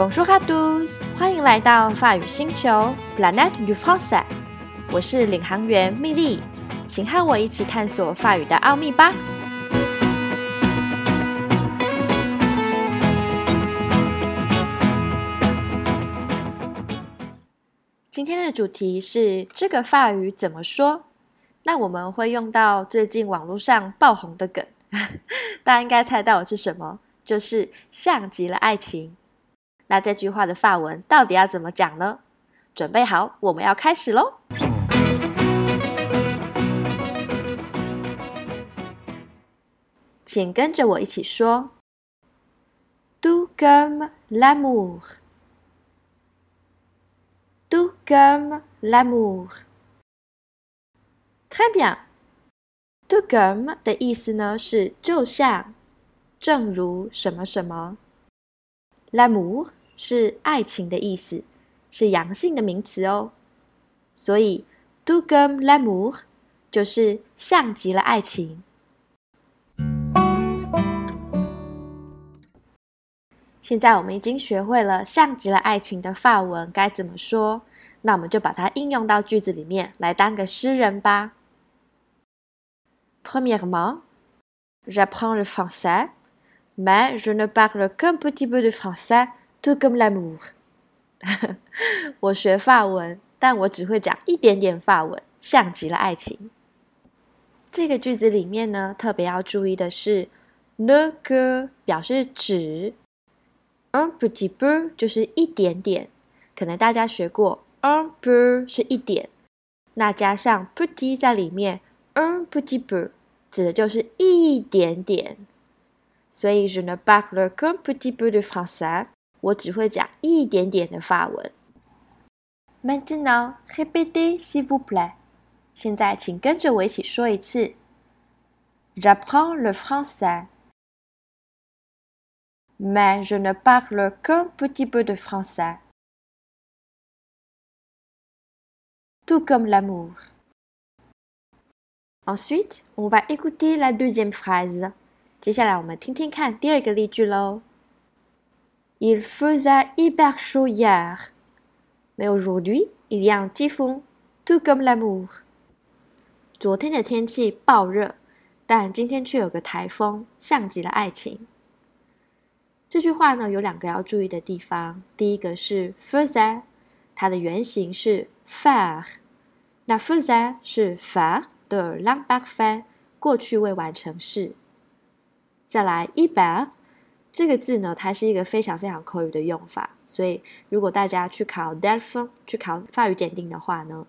Bonjour à tous，欢迎来到法语星球 Planet du Français。我是领航员蜜莉，请和我一起探索法语的奥秘吧。今天的主题是这个法语怎么说？那我们会用到最近网络上爆红的梗，大家应该猜到我是什么？就是像极了爱情。那这句话的法文到底要怎么讲呢？准备好，我们要开始喽！请跟着我一起说：“Tout comme l'amour，tout comme l'amour。” Très bien，tout comme 的意思呢是就像。正如什么什么，l'amour 是爱情的意思，是阳性的名词哦。所以，tout comme l'amour 就是像极了爱情。现在我们已经学会了像极了爱情的法文该怎么说，那我们就把它应用到句子里面来当个诗人吧。Premièrement，j'apprends le français。Mais je ne parle qu'un petit peu de français, tout comme l'amour。我学法文，但我只会讲一点点法文，像极了爱情。这个句子里面呢，特别要注意的是，ne q u 表示只，un petit peu 就是一点点。可能大家学过，un peu 是一点，那加上 petit 在里面，un petit peu 指的就是一点点。所以，je ne parle qu'un petit peu de français。我只会讲一点点的法文。Maintenant, répétez s'il vous plaît。现在，请跟着我一起说一次。J'apprends le français, mais je ne parle qu'un petit peu de français, tout comme l'amour. Ensuite, on va écouter la deuxième phrase. 接下来我们听听看第二个例句喽。Il faisait hyper chaud hier, mais aujourd'hui il y a un typhon, tout comme l'amour。昨天的天气爆热，但今天却有个台风，像极了爱情。这句话呢有两个要注意的地方。第一个是 faisait，它的原型是 faire，那 faisait 是 faire 的 l'imparfait 过去未完成式。再来一百这个字呢，它是一个非常非常口语的用法，所以如果大家去考 d e l p h 去考法语检定的话呢，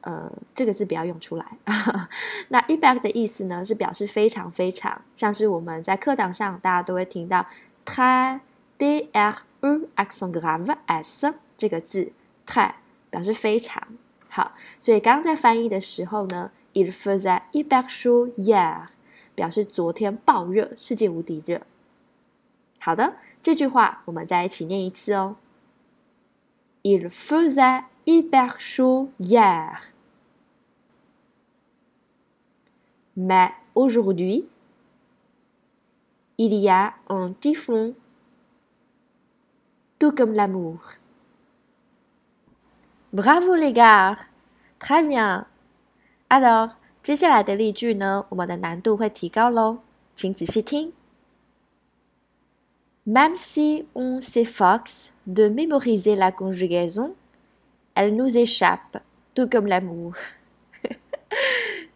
呃，这个字不要用出来。那一百的意思呢，是表示非常非常，像是我们在课堂上大家都会听到 très d r u accent grave s 这个字，très 表示非常好。所以刚刚在翻译的时候呢，il faisait hyper chaud hier。表示昨天爆热，世界无敌热。好的，这句话我们再一起念一次哦。Il faisait hyper chaud hier, mais aujourd'hui il y a un typhon, tout comme l'amour. Bravo les gars, très bien. Alors 接下来的例句呢，我们的难度会提高喽，请仔细听。 Même si on s'efforce de mémoriser la conjugaison, elle nous échappe, tout comme l'amour。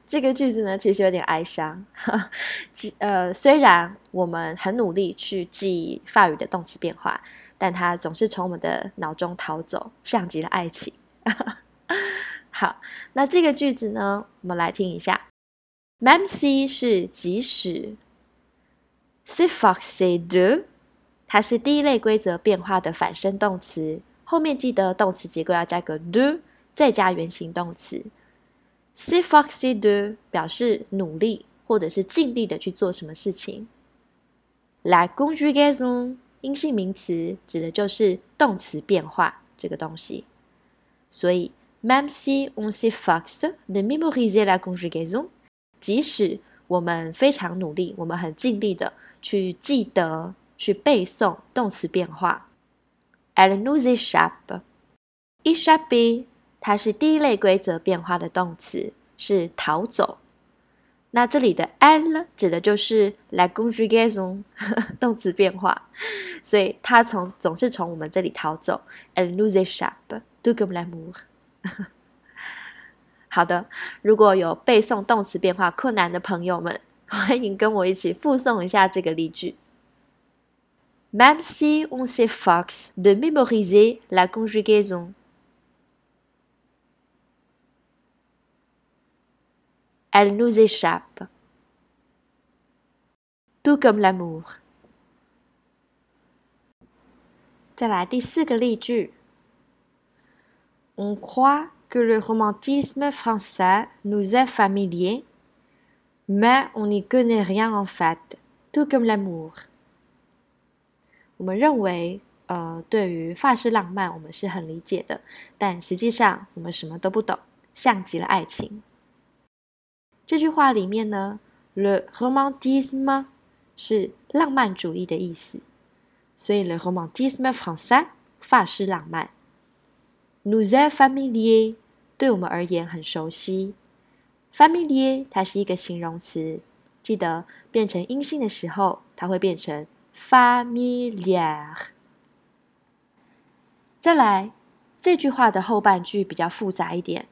这个句子呢，其实有点哀伤。呃，虽然我们很努力去记法语的动词变化，但它总是从我们的脑中逃走，像极了爱情。好，那这个句子呢，我们来听一下。Même si 是即使，s'efforce de 它是第一类规则变化的反身动词，后面记得动词结构要加个 do，再加原形动词。s'efforcer de 表示努力或者是尽力的去做什么事情。La conjugaison 阴性名词指的就是动词变化这个东西，所以。Même si on s'efforce de mémoriser la conjugaison，即使我们非常努力，我们很尽力的去记得、去背诵动词变化 Elle nous échappe. Échapper，它是第一类规则变化的动词，是逃走。那这里的 el 指的就是 la conjugaison 动词变化，所以它从总是从我们这里逃走。Elle nous échappe, tout comme l'amour. 好的，如果有背诵动词变化困难的朋友们，欢迎跟我一起复诵一下这个例句。Même si on s'efforce de mémoriser la conjugaison. Elle nous échappe, tout comme l'amour. On croit que le romantisme français nous est familier, mais on n'y connaît rien en fait, tout comme l'amour. 我们认为，呃，对于法式浪漫，我们是很理解的，但实际上我们什么都不懂，像极了爱情。这句话里面呢，le romantisme 是浪漫主义的意思，所以 le romantisme français 法式浪漫，nous est familier 对我们而言很熟悉，familier 它是一个形容词，记得变成阴性的时候，它会变成。familiar。再来，这句话的后半句比较复杂一点。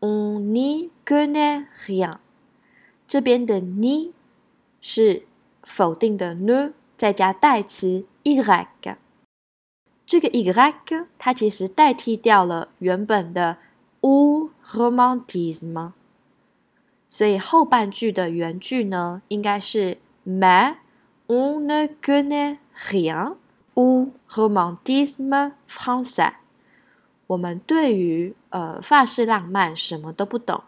On n'y connaît rien。这边的 ni 是否定的 n 再加代词 y。这个 y 它其实代替掉了原本的 u romantism。所以后半句的原句呢，应该是 ma。On ne connaît rien au romantisme français。我们对于呃法式浪漫什么都不懂，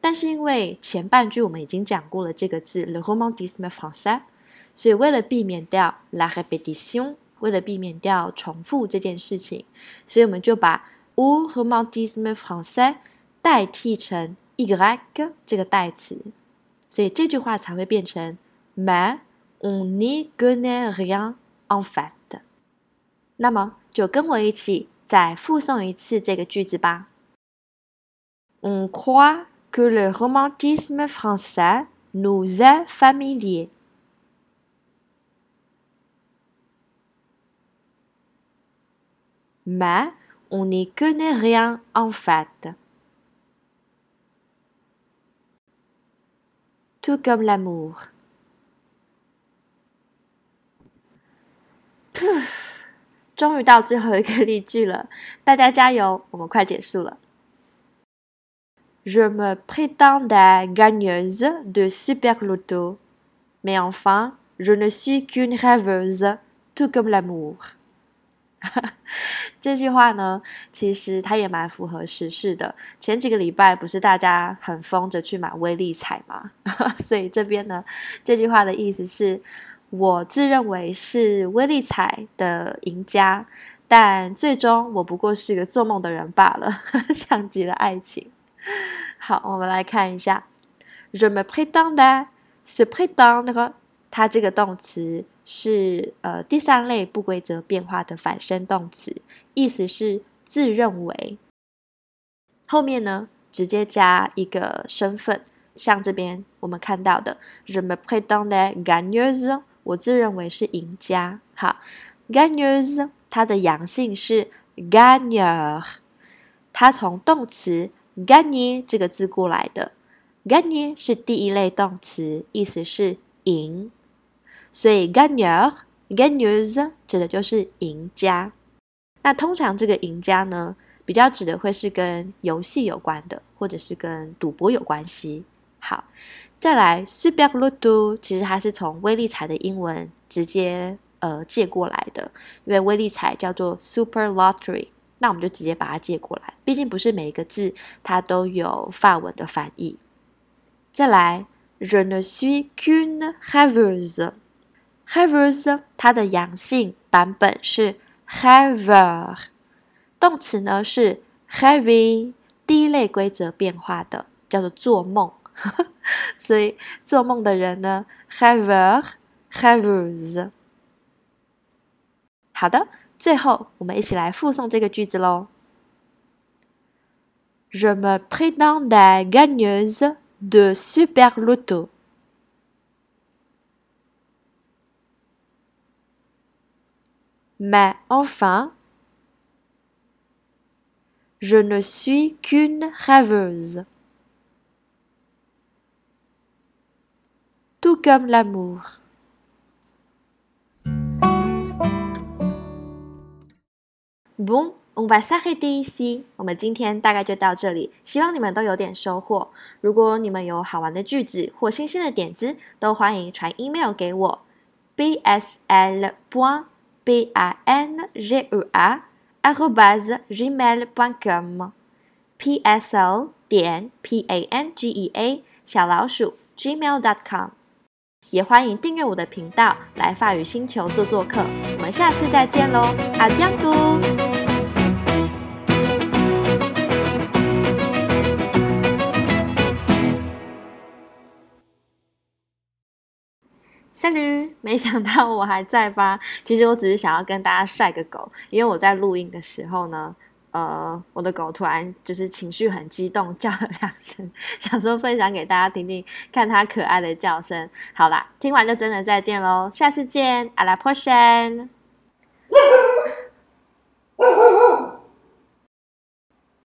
但是因为前半句我们已经讲过了这个字 le romantisme français，所以为了避免掉 la répétition，为了避免掉重复这件事情，所以我们就把 au romantisme français 代替成 y 这个代词，所以这句话才会变成 mais。On n'y connaît rien en fait。那么就跟我一起再复诵一次这个句子吧。On croit que le romantisme français nous est familier. Mais on n'y connaît rien en fait. Tout comme l'amour. 终于到最后一个例句了，大家加油，我们快结束了。Je me prétendais gagneuse de super loto, mais enfin, je ne suis qu'une rêveuse, tout comme l'amour。这句话呢，其实它也蛮符合时事的。前几个礼拜不是大家很疯着去买威力彩吗？所以这边呢，这句话的意思是。我自认为是威力彩的赢家，但最终我不过是个做梦的人罢了，像极了爱情。好，我们来看一下，je me prétende, se prétende，它这个动词是呃第三类不规则变化的反身动词，意思是自认为。后面呢，直接加一个身份，像这边我们看到的，je me prétends gagneuse。我自认为是赢家。好，gagneuse 它的阳性是 Gagner，它从动词 gagner 这个字过来的。gagner 是第一类动词，意思是赢，所以 Gagner，Gagner 指的就是赢家。那通常这个赢家呢，比较指的会是跟游戏有关的，或者是跟赌博有关系。好。再来，super loto 其实它是从威力彩的英文直接呃借过来的，因为威力彩叫做 super lottery，那我们就直接把它借过来。毕竟不是每一个字它都有法文的翻译。再来，je ne suis qu'une rêveuse，rêveuse 它的阳性版本是 h a v e r 动词呢是 heavy，第一类规则变化的叫做做梦。呵呵 所以做梦的人呢，rêveur，rêveuse。好的， 最后，我们一起来复诵这个句子喽。Je me prétendais gagneuse de super loto. Mais enfin, je ne suis qu'une rêveuse. Tout comme l'amour. Bon, on va s'arrêter ici。我们今天大概就到这里，希望你们都有点收获。如果你们有好玩的句子或新鲜的点子，都欢迎传 email 给我：bsl. b o n b a n g u a arrobas gmail. com。psl 点 p a n g e a 小老鼠 gmail. dot com。也欢迎订阅我的频道，来法语星球做做客。我们下次再见喽，a bientôt。三驴，没想到我还在吧？其实我只是想要跟大家晒个狗，因为我在录音的时候呢，呃，我的狗突然就是情绪很激动，叫了两声，想说分享给大家听听，看它可爱的叫声。好啦，听完就真的再见喽，下次见，阿拉破山。